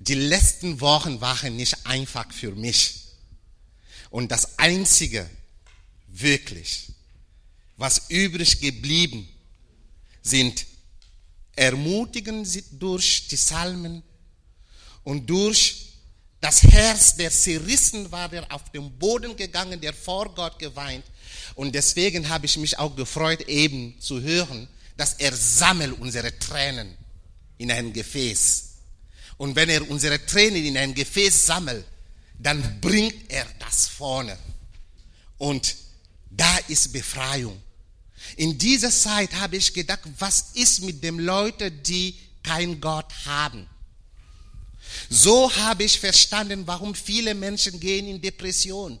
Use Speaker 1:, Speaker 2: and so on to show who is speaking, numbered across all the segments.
Speaker 1: die letzten Wochen waren nicht einfach für mich. Und das Einzige, wirklich, was übrig geblieben sind, ermutigen sie durch die Psalmen und durch das Herz, der zerrissen war, der auf den Boden gegangen, der vor Gott geweint. Und deswegen habe ich mich auch gefreut, eben zu hören, dass er sammelt unsere Tränen in ein Gefäß. Und wenn er unsere Tränen in ein Gefäß sammelt, dann bringt er das vorne. Und da ist Befreiung. In dieser Zeit habe ich gedacht, was ist mit den Leuten, die kein Gott haben? So habe ich verstanden, warum viele Menschen gehen in Depression.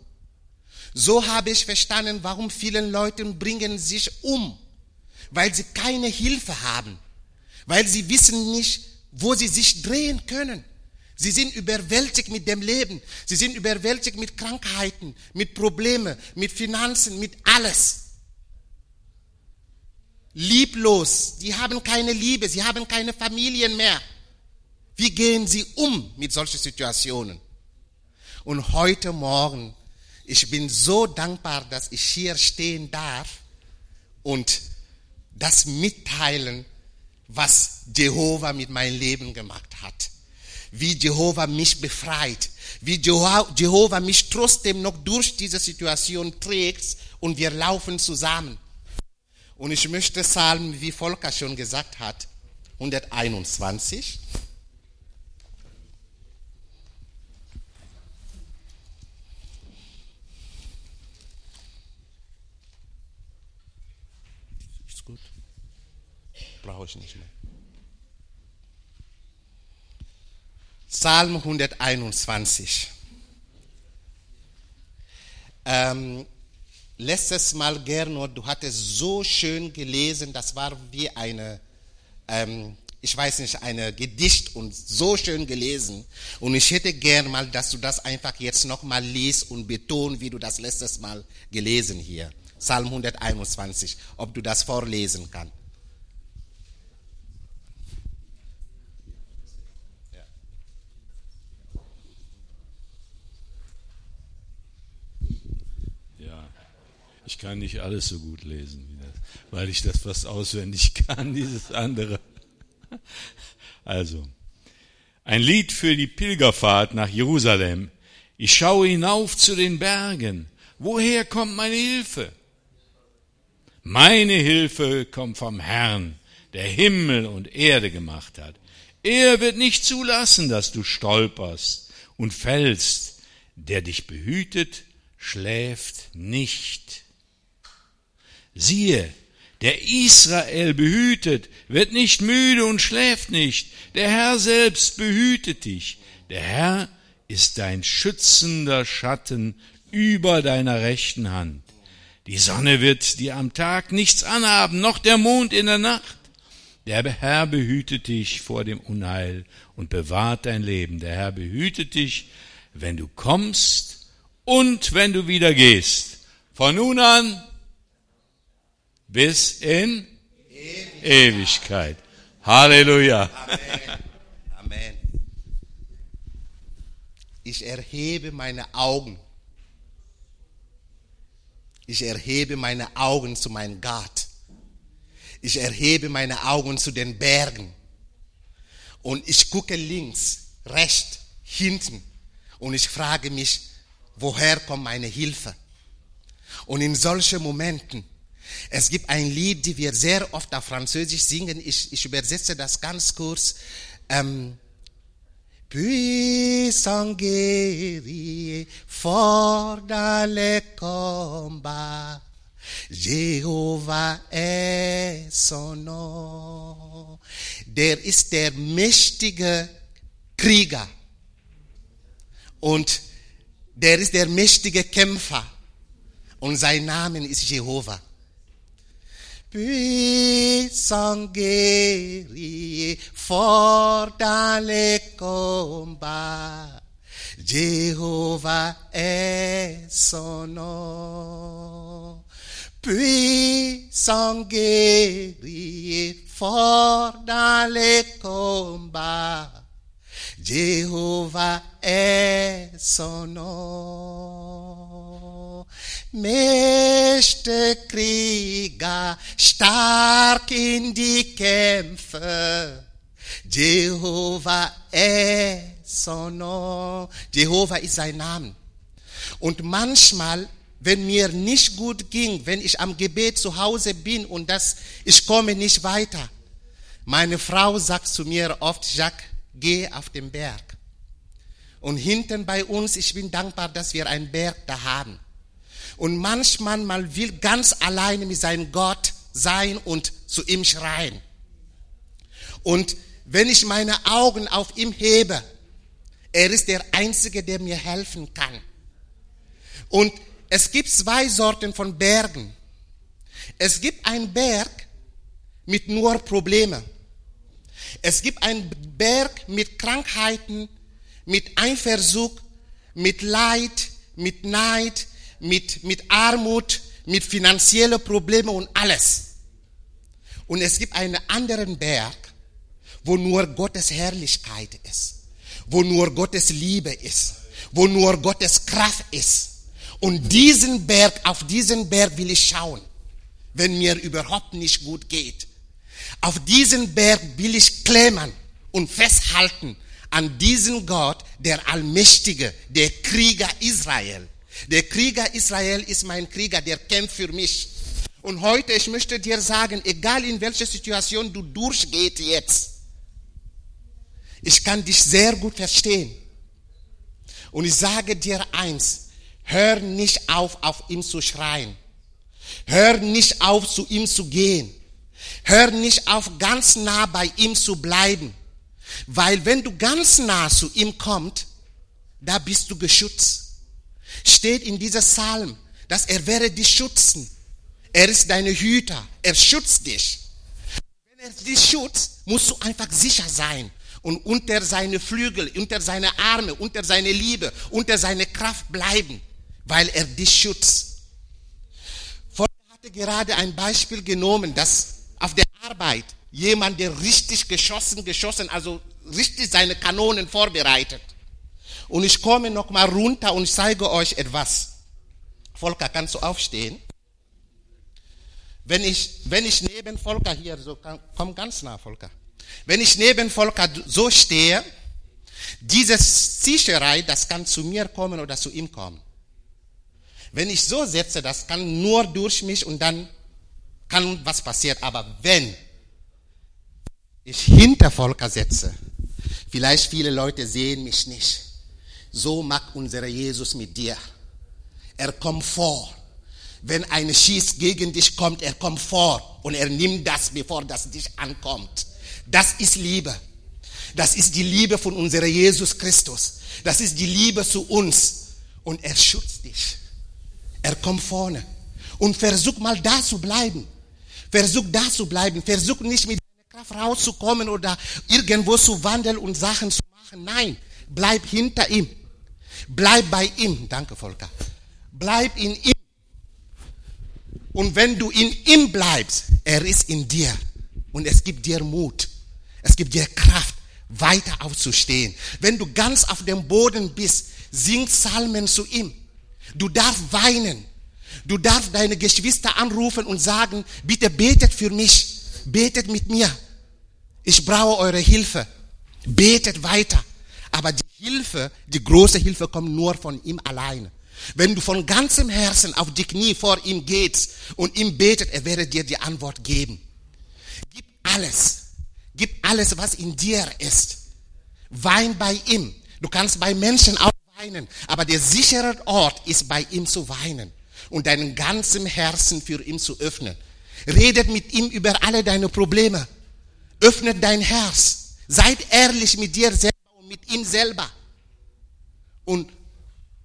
Speaker 1: So habe ich verstanden, warum viele Leute bringen sich um, weil sie keine Hilfe haben, weil sie wissen nicht, wo sie sich drehen können. Sie sind überwältigt mit dem Leben. Sie sind überwältigt mit Krankheiten, mit Problemen, mit Finanzen, mit alles. Lieblos. Sie haben keine Liebe. Sie haben keine Familien mehr. Wie gehen Sie um mit solchen Situationen? Und heute Morgen, ich bin so dankbar, dass ich hier stehen darf und das mitteilen, was Jehova mit meinem Leben gemacht hat wie Jehova mich befreit, wie Jehova mich trotzdem noch durch diese Situation trägt und wir laufen zusammen. Und ich möchte Psalm, wie Volker schon gesagt hat, 121. Ist gut. Brauche ich nicht mehr. Psalm 121. Ähm, letztes Mal, Gernot, du hattest so schön gelesen, das war wie eine, ähm, ich weiß nicht, eine Gedicht und so schön gelesen. Und ich hätte gern mal, dass du das einfach jetzt nochmal liest und betonst, wie du das letztes Mal gelesen hier. Psalm 121, ob du das vorlesen kannst.
Speaker 2: Ich kann nicht alles so gut lesen, weil ich das fast auswendig kann, dieses andere. Also, ein Lied für die Pilgerfahrt nach Jerusalem. Ich schaue hinauf zu den Bergen. Woher kommt meine Hilfe? Meine Hilfe kommt vom Herrn, der Himmel und Erde gemacht hat. Er wird nicht zulassen, dass du stolperst und fällst. Der dich behütet, schläft nicht. Siehe, der Israel behütet, wird nicht müde und schläft nicht. Der Herr selbst behütet dich. Der Herr ist dein schützender Schatten über deiner rechten Hand. Die Sonne wird dir am Tag nichts anhaben, noch der Mond in der Nacht. Der Herr behütet dich vor dem Unheil und bewahrt dein Leben. Der Herr behütet dich, wenn du kommst und wenn du wieder gehst. Von nun an bis in Ewigkeit. Halleluja.
Speaker 1: Amen. Amen. Ich erhebe meine Augen. Ich erhebe meine Augen zu meinem Gott. Ich erhebe meine Augen zu den Bergen. Und ich gucke links, rechts, hinten. Und ich frage mich, woher kommt meine Hilfe? Und in solchen Momenten es gibt ein Lied, die wir sehr oft auf Französisch singen. Ich, ich übersetze das ganz kurz. Ähm, Puissant guerrier, fort dans les combats, Jehovah est son nom. Der ist der mächtige Krieger. Und der ist der mächtige Kämpfer. Und sein Name ist Jehovah puissant guerrier, fort dans les combats. Jéhovah est son nom. Puissant guerrier, fort dans les combats. Jehovah Esono. Mächte Krieger, stark in die Kämpfe. Jehovah Esono. Jehovah ist sein Name. Und manchmal, wenn mir nicht gut ging, wenn ich am Gebet zu Hause bin und das, ich komme nicht weiter, meine Frau sagt zu mir oft, Jacques, geh auf den Berg. Und hinten bei uns, ich bin dankbar, dass wir einen Berg da haben. Und manchmal man will ganz alleine mit seinem Gott sein und zu ihm schreien. Und wenn ich meine Augen auf ihm hebe, er ist der Einzige, der mir helfen kann. Und es gibt zwei Sorten von Bergen. Es gibt einen Berg mit nur Problemen. Es gibt einen Berg mit Krankheiten, mit Eifersucht, mit Leid, mit Neid, mit, mit Armut, mit finanziellen Problemen und alles. Und es gibt einen anderen Berg, wo nur Gottes Herrlichkeit ist, wo nur Gottes Liebe ist, wo nur Gottes Kraft ist. Und diesen Berg, auf diesen Berg will ich schauen, wenn mir überhaupt nicht gut geht. Auf diesen Berg will ich klemmen und festhalten an diesen Gott, der Allmächtige, der Krieger Israel. Der Krieger Israel ist mein Krieger, der kämpft für mich. Und heute, ich möchte dir sagen, egal in welcher Situation du durchgehst jetzt, ich kann dich sehr gut verstehen. Und ich sage dir eins, hör nicht auf, auf ihn zu schreien. Hör nicht auf, zu ihm zu gehen. Hör nicht auf, ganz nah bei ihm zu bleiben. Weil wenn du ganz nah zu ihm kommst, da bist du geschützt. Steht in dieser Psalm, dass er werde dich schützen. Er ist deine Hüter. Er schützt dich. Wenn er dich schützt, musst du einfach sicher sein und unter seine Flügel, unter seine Arme, unter seine Liebe, unter seine Kraft bleiben, weil er dich schützt. Vorher hatte gerade ein Beispiel genommen, dass auf der Arbeit jemand, der richtig geschossen, geschossen, also richtig seine Kanonen vorbereitet. Und ich komme noch mal runter und zeige euch etwas. Volker, kannst du aufstehen? Wenn ich, wenn ich neben Volker hier so, komm ganz nah, Volker. Wenn ich neben Volker so stehe, diese Zischerei, das kann zu mir kommen oder zu ihm kommen. Wenn ich so setze, das kann nur durch mich und dann kann was passieren. Aber wenn ich hinter Volker setze, vielleicht viele Leute sehen mich nicht. So mag unser Jesus mit dir. Er kommt vor. Wenn ein Schieß gegen dich kommt, er kommt vor und er nimmt das, bevor das dich ankommt. Das ist Liebe. Das ist die Liebe von unserem Jesus Christus. Das ist die Liebe zu uns. Und er schützt dich. Er kommt vorne. Und versuch mal da zu bleiben. Versuch da zu bleiben. Versuch nicht mit deiner Kraft rauszukommen oder irgendwo zu wandeln und Sachen zu machen. Nein, bleib hinter ihm. Bleib bei ihm. Danke, Volker. Bleib in ihm. Und wenn du in ihm bleibst, er ist in dir. Und es gibt dir Mut. Es gibt dir Kraft, weiter aufzustehen. Wenn du ganz auf dem Boden bist, sing Psalmen zu ihm. Du darfst weinen. Du darfst deine Geschwister anrufen und sagen, bitte betet für mich, betet mit mir. Ich brauche eure Hilfe. Betet weiter. Aber die Hilfe, die große Hilfe kommt nur von ihm alleine. Wenn du von ganzem Herzen auf die Knie vor ihm gehst und ihm betet, er werde dir die Antwort geben. Gib alles. Gib alles, was in dir ist. Wein bei ihm. Du kannst bei Menschen auch weinen, aber der sichere Ort ist bei ihm zu weinen und deinen ganzen Herzen für ihn zu öffnen. Redet mit ihm über alle deine Probleme. Öffnet dein Herz. Seid ehrlich mit dir und mit ihm selber. Und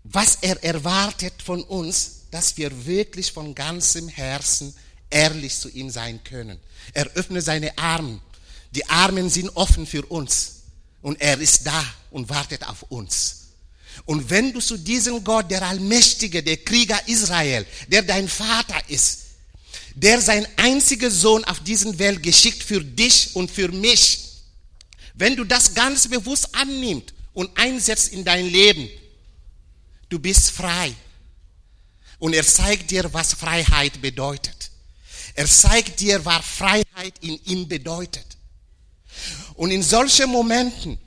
Speaker 1: was er erwartet von uns, dass wir wirklich von ganzem Herzen ehrlich zu ihm sein können. Er öffnet seine Arme. Die Armen sind offen für uns. Und er ist da und wartet auf uns. Und wenn du zu diesem Gott, der Allmächtige, der Krieger Israel, der dein Vater ist, der sein einziger Sohn auf diesen Welt geschickt für dich und für mich, Wenn du das ganz bewusst annimmst und einsetzt in dein Leben, du bist frei. Und er zeigt dir, was Freiheit bedeutet. Er zeigt dir, was Freiheit in ihm bedeutet. Und in solchen Momenten,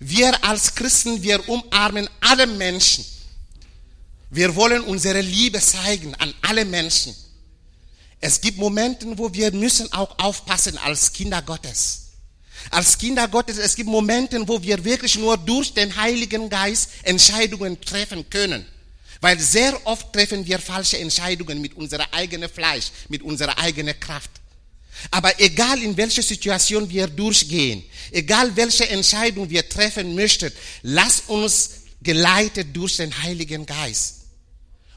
Speaker 1: wir als Christen, wir umarmen alle Menschen. Wir wollen unsere Liebe zeigen an alle Menschen. Es gibt Momente, wo wir müssen auch aufpassen als Kinder Gottes. Als Kinder Gottes, es gibt Momente, wo wir wirklich nur durch den Heiligen Geist Entscheidungen treffen können. Weil sehr oft treffen wir falsche Entscheidungen mit unserem eigenen Fleisch, mit unserer eigenen Kraft. Aber egal in welche Situation wir durchgehen, egal welche Entscheidung wir treffen möchten, lass uns geleitet durch den Heiligen Geist.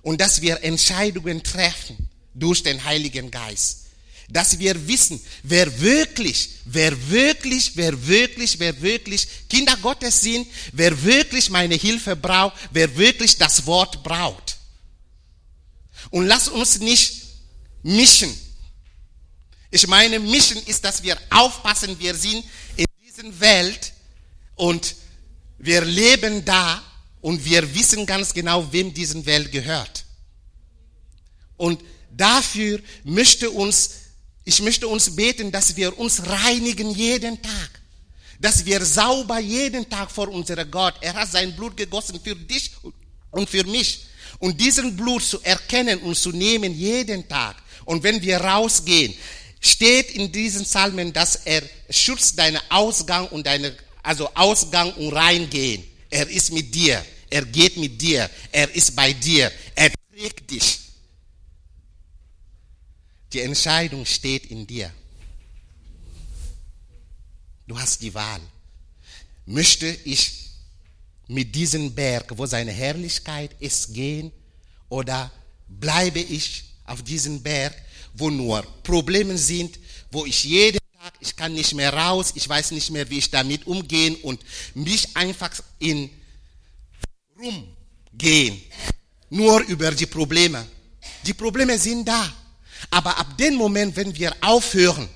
Speaker 1: Und dass wir Entscheidungen treffen durch den Heiligen Geist. Dass wir wissen, wer wirklich, wer wirklich, wer wirklich, wer wirklich Kinder Gottes sind, wer wirklich meine Hilfe braucht, wer wirklich das Wort braucht. Und lass uns nicht mischen. Ich meine, mischen ist, dass wir aufpassen, wir sind in dieser Welt und wir leben da und wir wissen ganz genau, wem diese Welt gehört. Und dafür möchte uns, ich möchte uns beten, dass wir uns reinigen jeden Tag. Dass wir sauber jeden Tag vor unserem Gott. Er hat sein Blut gegossen für dich und für mich. Und diesen Blut zu erkennen und zu nehmen jeden Tag. Und wenn wir rausgehen, steht in diesen Psalmen, dass er schützt deinen Ausgang und deine, also Ausgang und Reingehen. Er ist mit dir. Er geht mit dir. Er ist bei dir. Er trägt dich. Die Entscheidung steht in dir. Du hast die Wahl. Möchte ich mit diesem Berg, wo seine Herrlichkeit ist, gehen oder bleibe ich auf diesem Berg, wo nur Probleme sind, wo ich jeden Tag, ich kann nicht mehr raus, ich weiß nicht mehr, wie ich damit umgehen und mich einfach in rumgehen, nur über die Probleme. Die Probleme sind da. Aber ab dem Moment, wenn wir aufhören,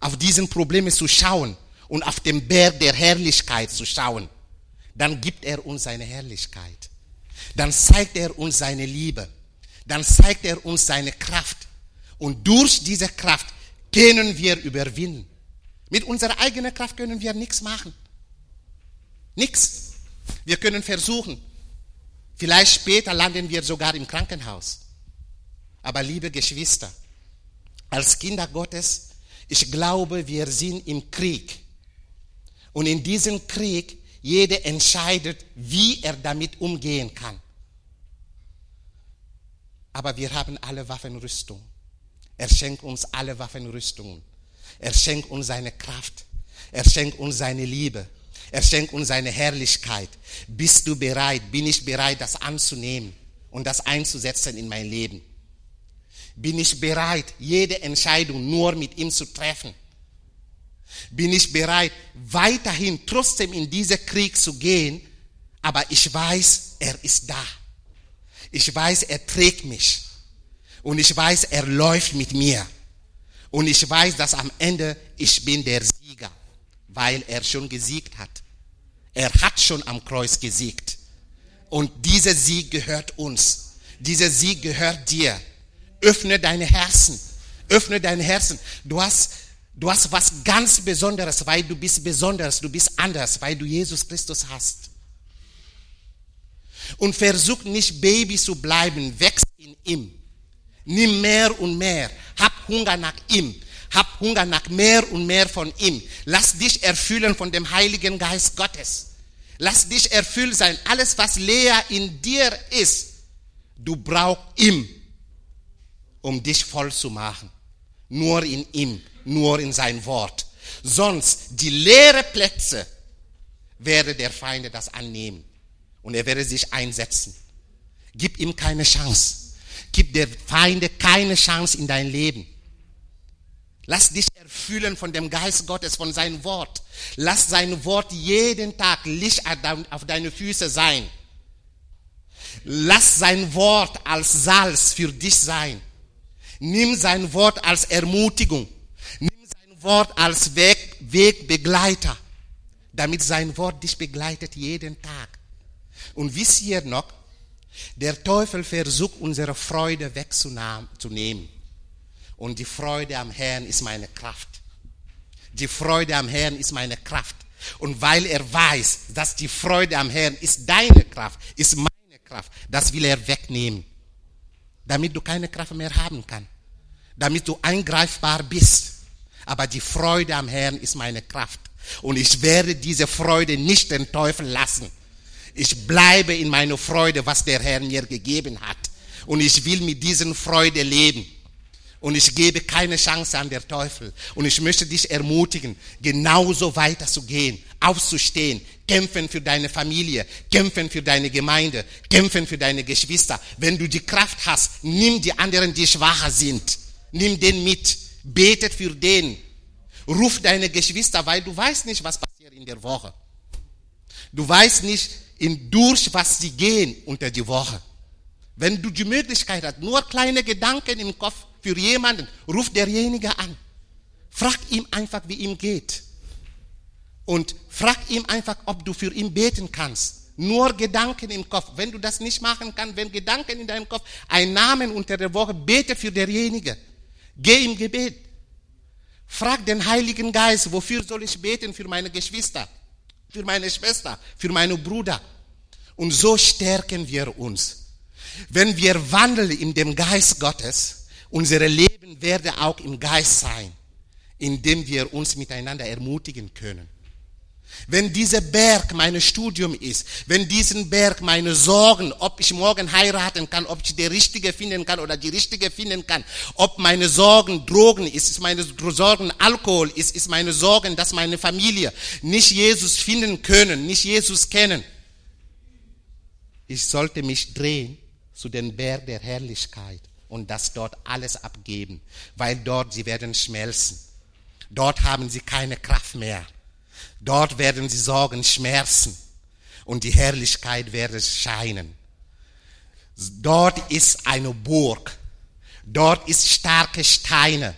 Speaker 1: auf diesen Probleme zu schauen und auf den Berg der Herrlichkeit zu schauen, dann gibt er uns seine Herrlichkeit. Dann zeigt er uns seine Liebe. Dann zeigt er uns seine Kraft. Und durch diese Kraft können wir überwinden. Mit unserer eigenen Kraft können wir nichts machen. Nichts. Wir können versuchen. Vielleicht später landen wir sogar im Krankenhaus. Aber liebe Geschwister, als Kinder Gottes, ich glaube, wir sind im Krieg. Und in diesem Krieg, jeder entscheidet, wie er damit umgehen kann. Aber wir haben alle Waffenrüstung. Er schenkt uns alle Waffenrüstungen. Er schenkt uns seine Kraft. Er schenkt uns seine Liebe. Er schenkt uns seine Herrlichkeit. Bist du bereit? Bin ich bereit, das anzunehmen und das einzusetzen in mein Leben? Bin ich bereit, jede Entscheidung nur mit ihm zu treffen? Bin ich bereit, weiterhin trotzdem in diesen Krieg zu gehen, aber ich weiß, er ist da. Ich weiß, er trägt mich. Und ich weiß, er läuft mit mir. Und ich weiß, dass am Ende ich bin der Sieger, weil er schon gesiegt hat. Er hat schon am Kreuz gesiegt. Und dieser Sieg gehört uns. Dieser Sieg gehört dir. Öffne deine Herzen. Öffne deine Herzen. Du hast, du hast was ganz Besonderes, weil du bist besonders, du bist anders, weil du Jesus Christus hast. Und versuch nicht Baby zu bleiben, wächst in ihm. Nimm mehr und mehr. Hab Hunger nach ihm. Hab Hunger nach mehr und mehr von ihm. Lass dich erfüllen von dem Heiligen Geist Gottes. Lass dich erfüllt sein. Alles, was leer in dir ist, du brauchst ihm um dich voll zu machen. Nur in ihm, nur in sein Wort. Sonst die leeren Plätze werde der Feinde das annehmen und er werde sich einsetzen. Gib ihm keine Chance. Gib der Feinde keine Chance in dein Leben. Lass dich erfüllen von dem Geist Gottes, von seinem Wort. Lass sein Wort jeden Tag Licht auf deine Füße sein. Lass sein Wort als Salz für dich sein. Nimm sein Wort als Ermutigung. Nimm sein Wort als Weg, Wegbegleiter. damit sein Wort dich begleitet jeden Tag. Und wisst ihr noch, der Teufel versucht, unsere Freude wegzunehmen. Und die Freude am Herrn ist meine Kraft. Die Freude am Herrn ist meine Kraft. Und weil er weiß, dass die Freude am Herrn ist deine Kraft, ist meine Kraft, das will er wegnehmen. Damit du keine Kraft mehr haben kannst. Damit du eingreifbar bist. Aber die Freude am Herrn ist meine Kraft. Und ich werde diese Freude nicht den Teufel lassen. Ich bleibe in meiner Freude, was der Herr mir gegeben hat. Und ich will mit diesen Freude leben. Und ich gebe keine Chance an der Teufel. Und ich möchte dich ermutigen, genauso weiterzugehen, aufzustehen, kämpfen für deine Familie, kämpfen für deine Gemeinde, kämpfen für deine Geschwister. Wenn du die Kraft hast, nimm die anderen, die schwacher sind. Nimm den mit. Betet für den. Ruf deine Geschwister, weil du weißt nicht, was passiert in der Woche. Du weißt nicht, in durch was sie gehen unter die Woche. Wenn du die Möglichkeit hast, nur kleine Gedanken im Kopf für jemanden, ruf derjenige an. Frag ihm einfach, wie ihm geht. Und frag ihm einfach, ob du für ihn beten kannst. Nur Gedanken im Kopf. Wenn du das nicht machen kannst, wenn Gedanken in deinem Kopf, ein Namen unter der Woche, bete für derjenige. Geh im Gebet. Frag den Heiligen Geist, wofür soll ich beten für meine Geschwister, für meine Schwester, für meinen Bruder. Und so stärken wir uns. Wenn wir wandeln in dem Geist Gottes, unser Leben werde auch im Geist sein, indem wir uns miteinander ermutigen können. Wenn dieser Berg mein Studium ist, wenn diesen Berg meine Sorgen, ob ich morgen heiraten kann, ob ich die Richtige finden kann oder die Richtige finden kann, ob meine Sorgen Drogen ist, ist meine Sorgen Alkohol ist, ist meine Sorgen, dass meine Familie nicht Jesus finden können, nicht Jesus kennen. Ich sollte mich drehen zu den Berg der Herrlichkeit und das dort alles abgeben, weil dort sie werden schmelzen. Dort haben sie keine Kraft mehr. Dort werden sie Sorgen schmerzen und die Herrlichkeit werde scheinen. Dort ist eine Burg. Dort ist starke Steine.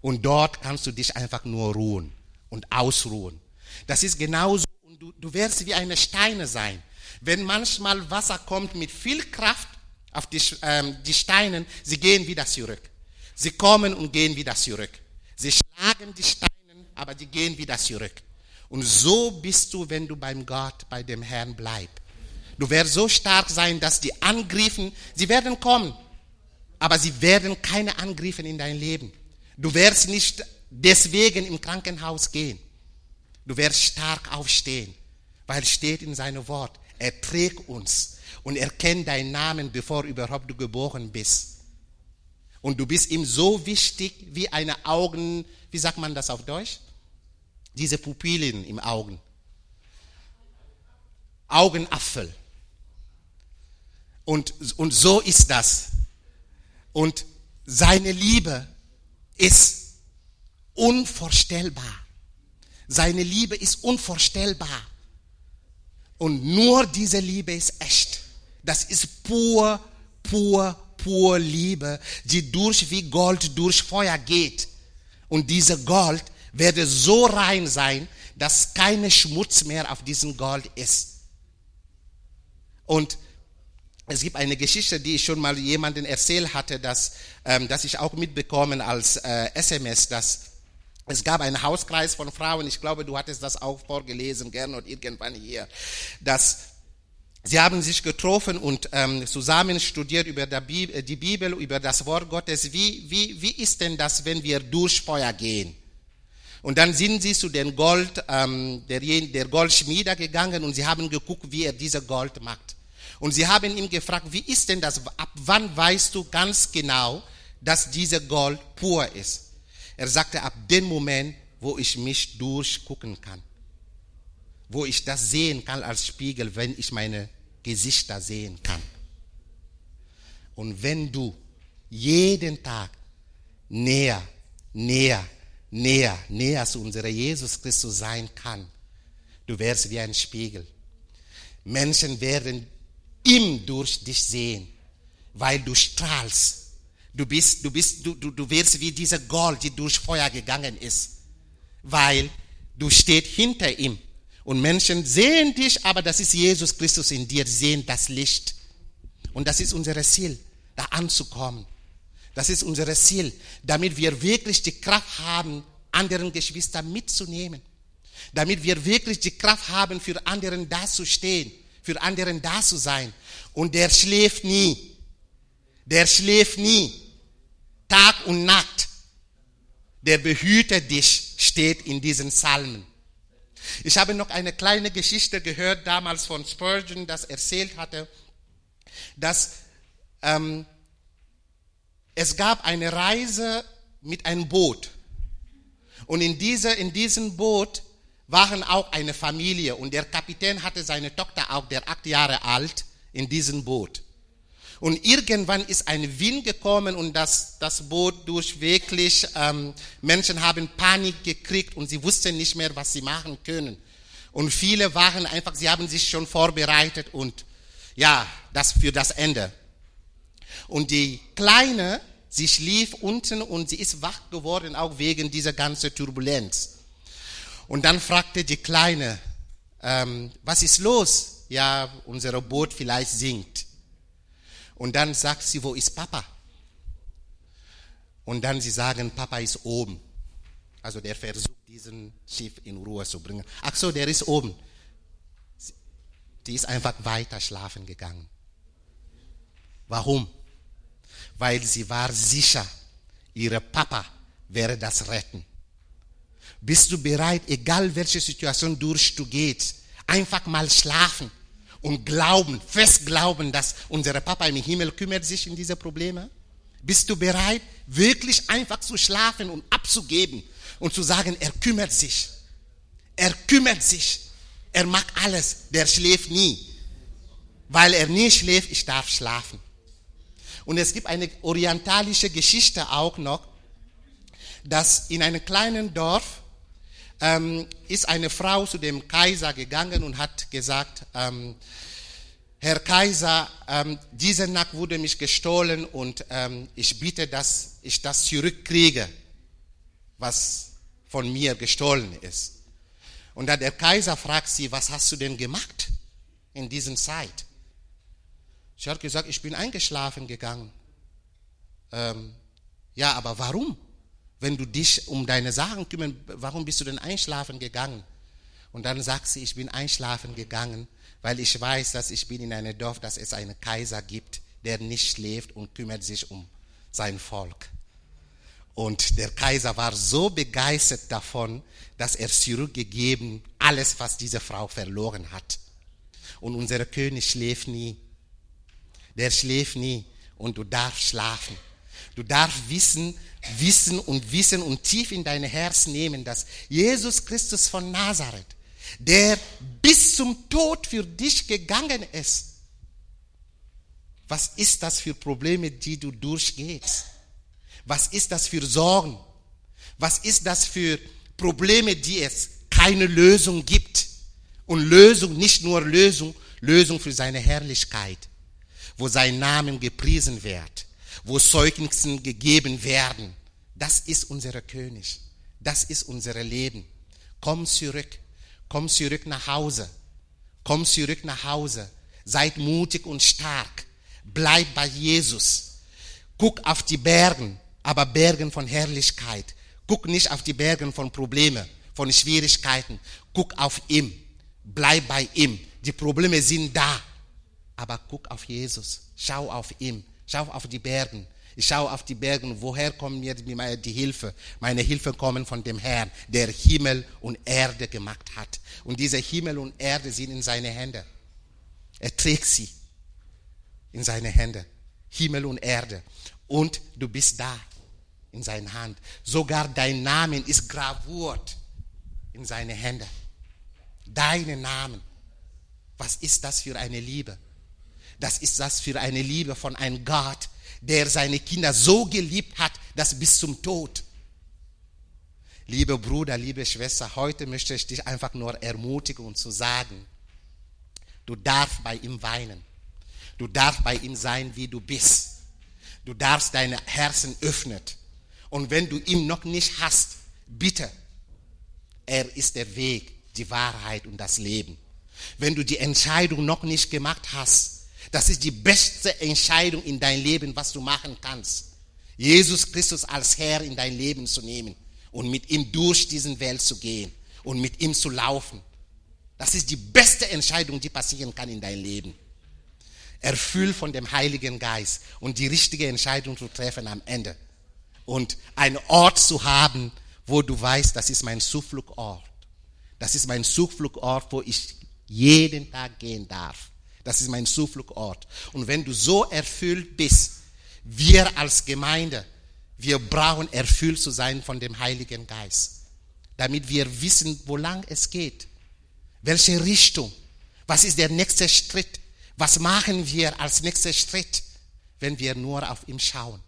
Speaker 1: Und dort kannst du dich einfach nur ruhen und ausruhen. Das ist genauso. Und du, du wirst wie eine Steine sein. Wenn manchmal Wasser kommt mit viel Kraft auf die, ähm, die Steine, sie gehen wieder zurück. Sie kommen und gehen wieder zurück. Sie schlagen die Steine, aber die gehen wieder zurück. Und so bist du, wenn du beim Gott, bei dem Herrn bleibst. Du wirst so stark sein, dass die Angriffe, sie werden kommen, aber sie werden keine Angriffe in dein Leben. Du wirst nicht deswegen im Krankenhaus gehen. Du wirst stark aufstehen, weil es steht in seinem Wort, er trägt uns und er kennt deinen Namen, bevor überhaupt du geboren bist. Und du bist ihm so wichtig wie eine Augen, wie sagt man das auf Deutsch? Diese Pupillen im Augen. Augenapfel. Und, und so ist das. Und seine Liebe ist unvorstellbar. Seine Liebe ist unvorstellbar. Und nur diese Liebe ist echt. Das ist pur, pur, pur Liebe, die durch wie Gold durch Feuer geht. Und diese Gold werde so rein sein, dass keine Schmutz mehr auf diesem Gold ist. Und es gibt eine Geschichte, die ich schon mal jemandem erzählt hatte, dass, ähm, dass ich auch mitbekommen als äh, SMS, dass es gab einen Hauskreis von Frauen, ich glaube, du hattest das auch vorgelesen, gern und irgendwann hier, dass sie haben sich getroffen und ähm, zusammen studiert über die Bibel, über das Wort Gottes. Wie, wie, wie ist denn das, wenn wir durch Feuer gehen? Und dann sind sie zu den Gold, ähm, der, der Goldschmiede gegangen und sie haben geguckt, wie er diese Gold macht. Und sie haben ihn gefragt, wie ist denn das? Ab wann weißt du ganz genau, dass diese Gold pur ist? Er sagte, ab dem Moment, wo ich mich durchgucken kann. Wo ich das sehen kann als Spiegel, wenn ich meine Gesichter sehen kann. Und wenn du jeden Tag näher, näher, näher, näher zu unserem Jesus Christus sein kann. Du wärst wie ein Spiegel. Menschen werden ihm durch dich sehen, weil du strahlst. Du bist, du bist, du, du, du wirst wie diese Gold, die durch Feuer gegangen ist, weil du stehst hinter ihm Und Menschen sehen dich, aber das ist Jesus Christus in dir, sehen das Licht. Und das ist unser Ziel, da anzukommen. Das ist unser Ziel, damit wir wirklich die Kraft haben, anderen Geschwister mitzunehmen. Damit wir wirklich die Kraft haben, für anderen dazustehen, für anderen da zu sein. Und der schläft nie. Der schläft nie. Tag und Nacht. Der behütet dich, steht in diesen Psalmen. Ich habe noch eine kleine Geschichte gehört, damals von Spurgeon, das erzählt hatte, dass ähm, es gab eine Reise mit einem Boot. Und in, dieser, in diesem Boot waren auch eine Familie. Und der Kapitän hatte seine Tochter auch, der acht Jahre alt, in diesem Boot. Und irgendwann ist ein Wind gekommen und das, das Boot durch wirklich, ähm, Menschen haben Panik gekriegt und sie wussten nicht mehr, was sie machen können. Und viele waren einfach, sie haben sich schon vorbereitet und ja, das für das Ende. Und die Kleine, sie schlief unten und sie ist wach geworden, auch wegen dieser ganzen Turbulenz. Und dann fragte die Kleine, ähm, was ist los? Ja, unser Boot vielleicht sinkt. Und dann sagt sie, wo ist Papa? Und dann sie sagen, Papa ist oben. Also der versucht, diesen Schiff in Ruhe zu bringen. Ach so, der ist oben. Die ist einfach weiter schlafen gegangen. Warum? Weil sie war sicher, ihre Papa werde das retten. Bist du bereit, egal welche Situation durch du gehst, einfach mal schlafen und glauben, fest glauben, dass unser Papa im Himmel kümmert sich in diese Probleme? Bist du bereit, wirklich einfach zu schlafen und abzugeben und zu sagen, er kümmert sich. Er kümmert sich. Er macht alles. Der schläft nie. Weil er nie schläft, ich darf schlafen. Und es gibt eine orientalische Geschichte auch noch, dass in einem kleinen Dorf ähm, ist eine Frau zu dem Kaiser gegangen und hat gesagt, ähm, Herr Kaiser, ähm, diese Nacht wurde mich gestohlen und ähm, ich bitte, dass ich das zurückkriege, was von mir gestohlen ist. Und dann der Kaiser fragt sie, was hast du denn gemacht in dieser Zeit? Sie hat gesagt, ich bin eingeschlafen gegangen. Ähm, ja, aber warum? Wenn du dich um deine Sachen kümmerst, warum bist du denn einschlafen gegangen? Und dann sagt sie, ich bin einschlafen gegangen, weil ich weiß, dass ich bin in einem Dorf, dass es einen Kaiser gibt, der nicht schläft und kümmert sich um sein Volk. Und der Kaiser war so begeistert davon, dass er zurückgegeben alles, was diese Frau verloren hat. Und unser König schläft nie. Der schläft nie. Und du darfst schlafen. Du darfst wissen, wissen und wissen und tief in dein Herz nehmen, dass Jesus Christus von Nazareth, der bis zum Tod für dich gegangen ist, was ist das für Probleme, die du durchgehst? Was ist das für Sorgen? Was ist das für Probleme, die es keine Lösung gibt? Und Lösung, nicht nur Lösung, Lösung für seine Herrlichkeit, wo sein Name gepriesen wird, wo Zeugnissen gegeben werden. Das ist unser König. Das ist unser Leben. Komm zurück. Komm zurück nach Hause. Komm zurück nach Hause. Seid mutig und stark. Bleib bei Jesus. Guck auf die Bergen aber Bergen von Herrlichkeit. Guck nicht auf die Bergen von Problemen, von Schwierigkeiten. Guck auf ihm. Bleib bei ihm. Die Probleme sind da. Aber guck auf Jesus. Schau auf ihn. Schau auf die Bergen. Ich schaue auf die Bergen. Woher kommt mir die Hilfe? Meine Hilfe kommen von dem Herrn, der Himmel und Erde gemacht hat. Und diese Himmel und Erde sind in seine Hände. Er trägt sie in seine Hände. Himmel und Erde. Und du bist da in seiner Hand. Sogar dein Name ist gravurt in seine Hände. Deine Namen. Was ist das für eine Liebe? Das ist das für eine Liebe von einem Gott, der seine Kinder so geliebt hat, dass bis zum Tod. Liebe Bruder, liebe Schwester, heute möchte ich dich einfach nur ermutigen und zu sagen, du darfst bei ihm weinen. Du darfst bei ihm sein, wie du bist. Du darfst deine Herzen öffnen. Und wenn du ihn noch nicht hast, bitte, er ist der Weg, die Wahrheit und das Leben. Wenn du die Entscheidung noch nicht gemacht hast, das ist die beste Entscheidung in dein Leben, was du machen kannst. Jesus Christus als Herr in dein Leben zu nehmen und mit ihm durch diesen Welt zu gehen und mit ihm zu laufen. Das ist die beste Entscheidung, die passieren kann in dein Leben. Erfüllt von dem Heiligen Geist und die richtige Entscheidung zu treffen am Ende. Und einen Ort zu haben, wo du weißt, das ist mein Zufluchtort. Das ist mein Zufluchtort, wo ich jeden Tag gehen darf. Das ist mein Zufluchtort. Und wenn du so erfüllt bist, wir als Gemeinde, wir brauchen erfüllt zu sein von dem Heiligen Geist, damit wir wissen, wo lang es geht, welche Richtung, was ist der nächste Schritt, was machen wir als nächster Schritt, wenn wir nur auf ihn schauen.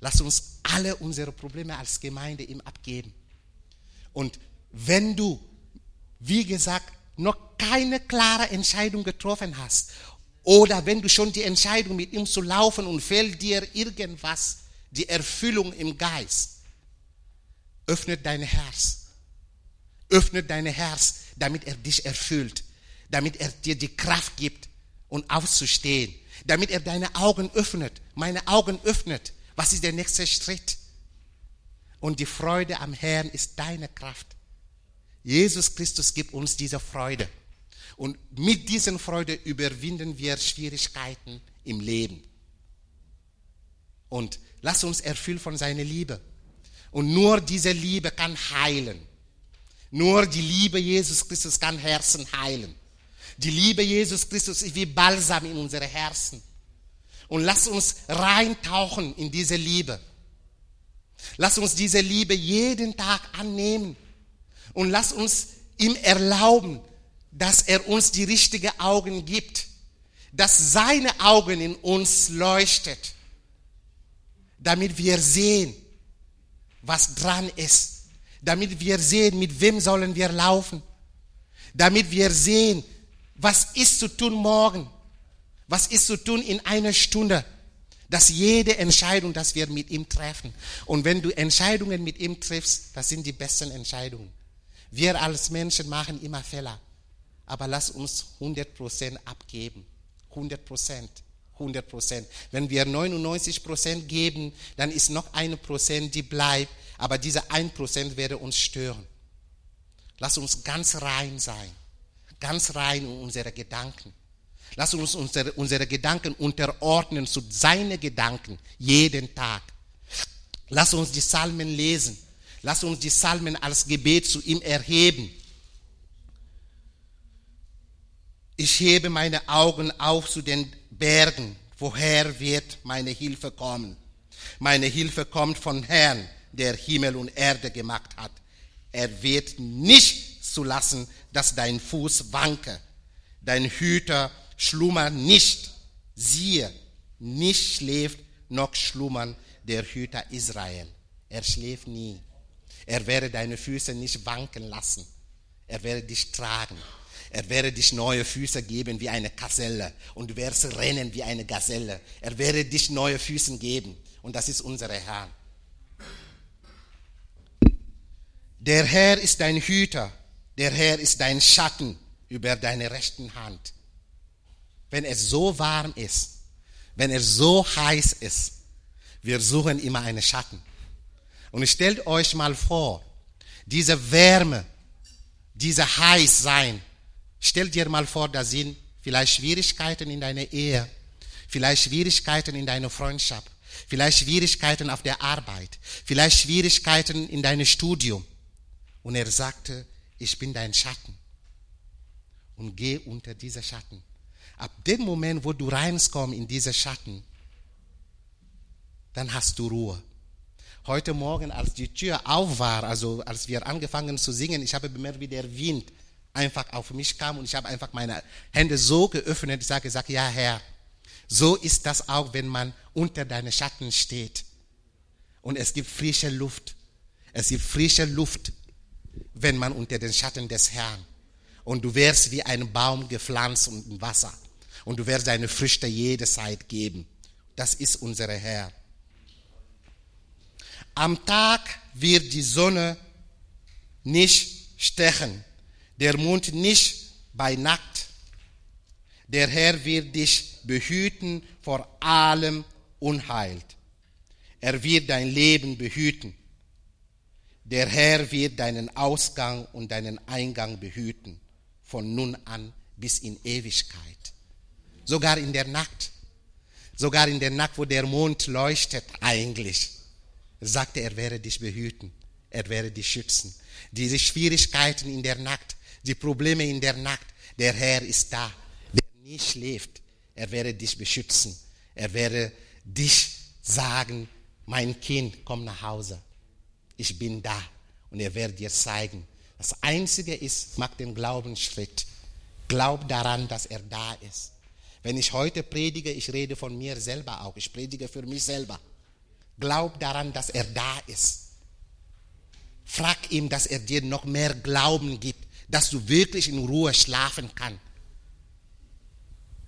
Speaker 1: Lass uns alle unsere Probleme als Gemeinde ihm abgeben. Und wenn du, wie gesagt, noch keine klare Entscheidung getroffen hast, oder wenn du schon die Entscheidung mit ihm zu laufen und fehlt dir irgendwas, die Erfüllung im Geist, öffnet dein Herz. Öffnet dein Herz, damit er dich erfüllt, damit er dir die Kraft gibt, und aufzustehen, damit er deine Augen öffnet, meine Augen öffnet. Was ist der nächste Schritt? Und die Freude am Herrn ist deine Kraft. Jesus Christus gibt uns diese Freude. Und mit dieser Freude überwinden wir Schwierigkeiten im Leben. Und lass uns erfüllt von seiner Liebe. Und nur diese Liebe kann heilen. Nur die Liebe Jesus Christus kann Herzen heilen. Die Liebe Jesus Christus ist wie Balsam in unsere Herzen. Und lass uns reintauchen in diese Liebe. Lass uns diese Liebe jeden Tag annehmen und lass uns ihm erlauben, dass er uns die richtigen Augen gibt, dass seine Augen in uns leuchtet, damit wir sehen, was dran ist, damit wir sehen, mit wem sollen wir laufen, damit wir sehen, was ist zu tun morgen, was ist zu tun in einer Stunde, dass jede Entscheidung, dass wir mit ihm treffen. Und wenn du Entscheidungen mit ihm triffst, das sind die besten Entscheidungen. Wir als Menschen machen immer Fehler. Aber lass uns 100% abgeben. 100%. 100%. Wenn wir 99% geben, dann ist noch eine Prozent, die bleibt. Aber diese 1% werde uns stören. Lass uns ganz rein sein. Ganz rein in unsere Gedanken. Lass uns unsere, unsere Gedanken unterordnen zu seinen Gedanken jeden Tag. Lass uns die Psalmen lesen. Lass uns die Psalmen als Gebet zu ihm erheben. Ich hebe meine Augen auf zu den Bergen. Woher wird meine Hilfe kommen? Meine Hilfe kommt von Herrn, der Himmel und Erde gemacht hat. Er wird nicht zulassen, dass dein Fuß wanke. Dein Hüter schlummert nicht. Siehe, nicht schläft noch schlummern der Hüter Israel. Er schläft nie. Er werde deine Füße nicht wanken lassen. Er werde dich tragen. Er werde dich neue Füße geben wie eine Gazelle und du wirst rennen wie eine Gazelle. Er werde dich neue Füße geben und das ist unser Herr. Der Herr ist dein Hüter, der Herr ist dein Schatten über deine rechten Hand. Wenn es so warm ist, wenn es so heiß ist, wir suchen immer einen Schatten. Und stellt euch mal vor, diese Wärme, diese heiß sein, stellt dir mal vor, da sind vielleicht Schwierigkeiten in deiner Ehe, vielleicht Schwierigkeiten in deiner Freundschaft, vielleicht Schwierigkeiten auf der Arbeit, vielleicht Schwierigkeiten in deinem Studium. Und er sagte, ich bin dein Schatten und geh unter diese Schatten. Ab dem Moment, wo du reinkommst in diese Schatten, dann hast du Ruhe. Heute Morgen, als die Tür auf war, also als wir angefangen zu singen, ich habe bemerkt, wie der Wind einfach auf mich kam und ich habe einfach meine Hände so geöffnet. Ich habe gesagt, ja Herr, so ist das auch, wenn man unter deinen Schatten steht. Und es gibt frische Luft. Es gibt frische Luft, wenn man unter den Schatten des Herrn. Und du wirst wie ein Baum gepflanzt und im Wasser. Und du wirst deine Früchte jede Zeit geben. Das ist unser Herr. Am Tag wird die Sonne nicht stechen, der Mund nicht bei Nackt. Der Herr wird dich behüten vor allem Unheil. Er wird dein Leben behüten. Der Herr wird deinen Ausgang und deinen Eingang behüten, von nun an bis in Ewigkeit. Sogar in der Nacht, sogar in der Nacht, wo der Mond leuchtet eigentlich, sagte er, werde dich behüten, er werde dich schützen. Diese Schwierigkeiten in der Nacht, die Probleme in der Nacht, der Herr ist da, der nie schläft, er werde dich beschützen, er werde dich sagen, mein Kind, komm nach Hause, ich bin da und er wird dir zeigen. Das Einzige ist, mach den Glaubensschritt. Glaub daran, dass er da ist. Wenn ich heute predige, ich rede von mir selber auch. Ich predige für mich selber. Glaub daran, dass er da ist. Frag ihm, dass er dir noch mehr Glauben gibt, dass du wirklich in Ruhe schlafen kannst.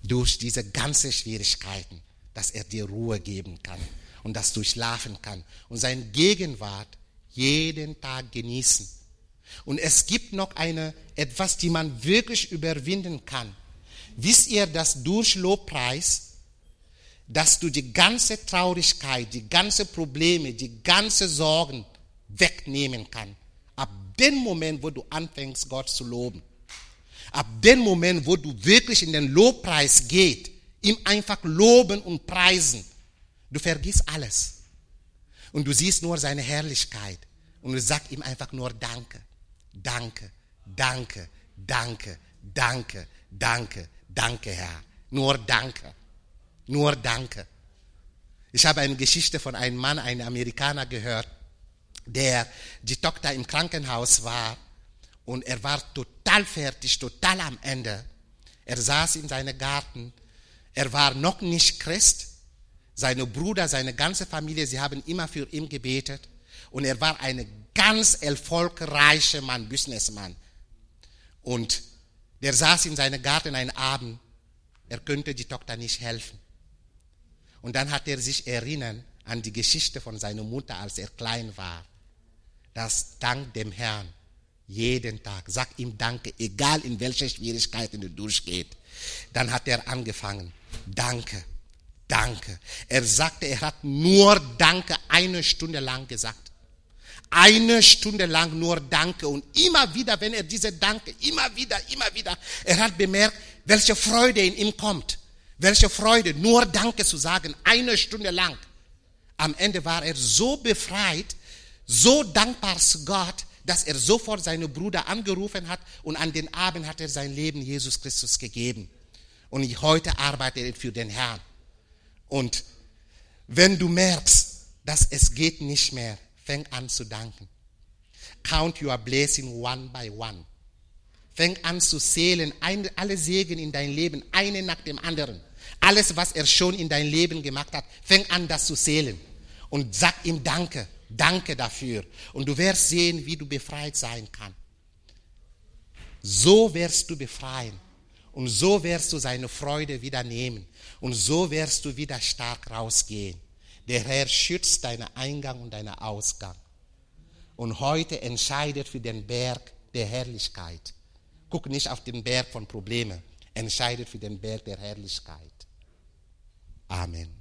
Speaker 1: Durch diese ganzen Schwierigkeiten, dass er dir Ruhe geben kann und dass du schlafen kannst und seine Gegenwart jeden Tag genießen. Und es gibt noch eine, etwas, die man wirklich überwinden kann. Wisst ihr, dass durch Lobpreis, dass du die ganze Traurigkeit, die ganze Probleme, die ganze Sorgen wegnehmen kann. Ab dem Moment, wo du anfängst, Gott zu loben. Ab dem Moment, wo du wirklich in den Lobpreis gehst, ihm einfach loben und preisen. Du vergisst alles. Und du siehst nur seine Herrlichkeit. Und du sagst ihm einfach nur Danke, Danke, Danke, Danke, Danke, Danke, Danke, Herr. Nur Danke, nur Danke. Ich habe eine Geschichte von einem Mann, einem Amerikaner gehört, der die Tochter im Krankenhaus war und er war total fertig, total am Ende. Er saß in seinem Garten. Er war noch nicht Christ. Seine Bruder, seine ganze Familie, sie haben immer für ihn gebetet. Und er war ein ganz erfolgreicher Mann, Businessmann. Und der saß in seinem Garten einen Abend. Er könnte die Tochter nicht helfen. Und dann hat er sich erinnert an die Geschichte von seiner Mutter, als er klein war. Das dank dem Herrn jeden Tag. Sag ihm Danke, egal in welche Schwierigkeiten du durchgehst. Dann hat er angefangen. Danke, Danke. Er sagte, er hat nur Danke eine Stunde lang gesagt. Eine Stunde lang nur Danke und immer wieder, wenn er diese Danke, immer wieder, immer wieder, er hat bemerkt, welche Freude in ihm kommt. Welche Freude, nur Danke zu sagen, eine Stunde lang. Am Ende war er so befreit, so dankbar zu Gott, dass er sofort seine Bruder angerufen hat und an den Abend hat er sein Leben Jesus Christus gegeben. Und heute arbeitet er für den Herrn. Und wenn du merkst, dass es geht nicht mehr, Fäng an zu danken. Count your blessing one by one. Fäng an zu zählen, alle Segen in dein Leben, eine nach dem anderen. Alles, was er schon in dein Leben gemacht hat, fäng an, das zu zählen. Und sag ihm Danke, Danke dafür. Und du wirst sehen, wie du befreit sein kannst. So wirst du befreien. Und so wirst du seine Freude wieder nehmen. Und so wirst du wieder stark rausgehen. Der Herr schützt deinen Eingang und deinen Ausgang. Und heute entscheidet für den Berg der Herrlichkeit. Guck nicht auf den Berg von Problemen, entscheidet für den Berg der Herrlichkeit. Amen.